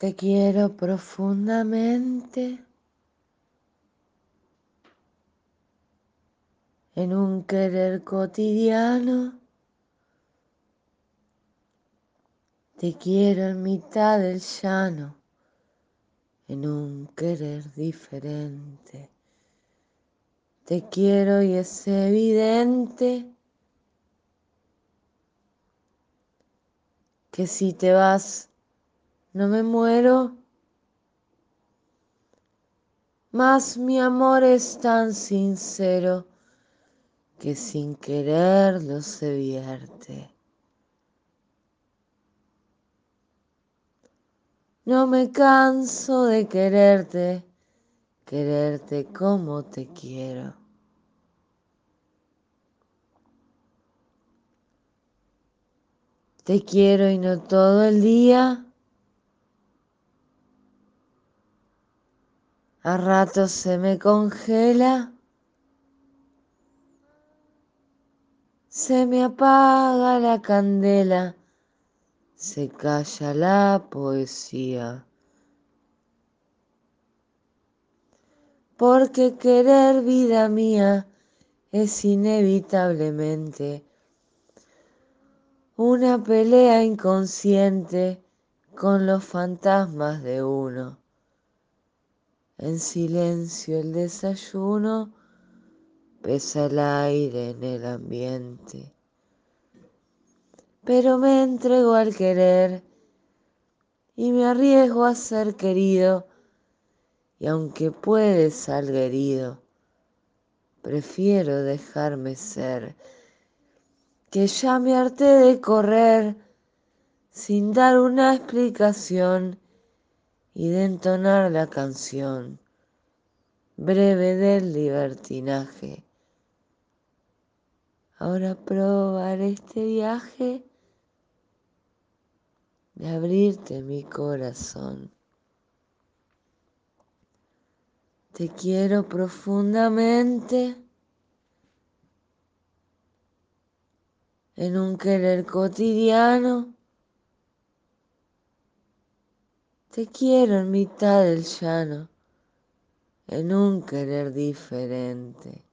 Te quiero profundamente en un querer cotidiano. Te quiero en mitad del llano, en un querer diferente. Te quiero y es evidente que si te vas no me muero, mas mi amor es tan sincero que sin quererlo se vierte. No me canso de quererte, quererte como te quiero. Te quiero y no todo el día. A ratos se me congela. Se me apaga la candela. Se calla la poesía. Porque querer vida mía es inevitablemente una pelea inconsciente con los fantasmas de uno. En silencio el desayuno pesa el aire en el ambiente. Pero me entrego al querer y me arriesgo a ser querido y aunque puede salga herido, prefiero dejarme ser que ya me harté de correr sin dar una explicación y de entonar la canción breve del libertinaje. Ahora probar este viaje de abrirte mi corazón. Te quiero profundamente en un querer cotidiano. Te quiero en mitad del llano, en un querer diferente.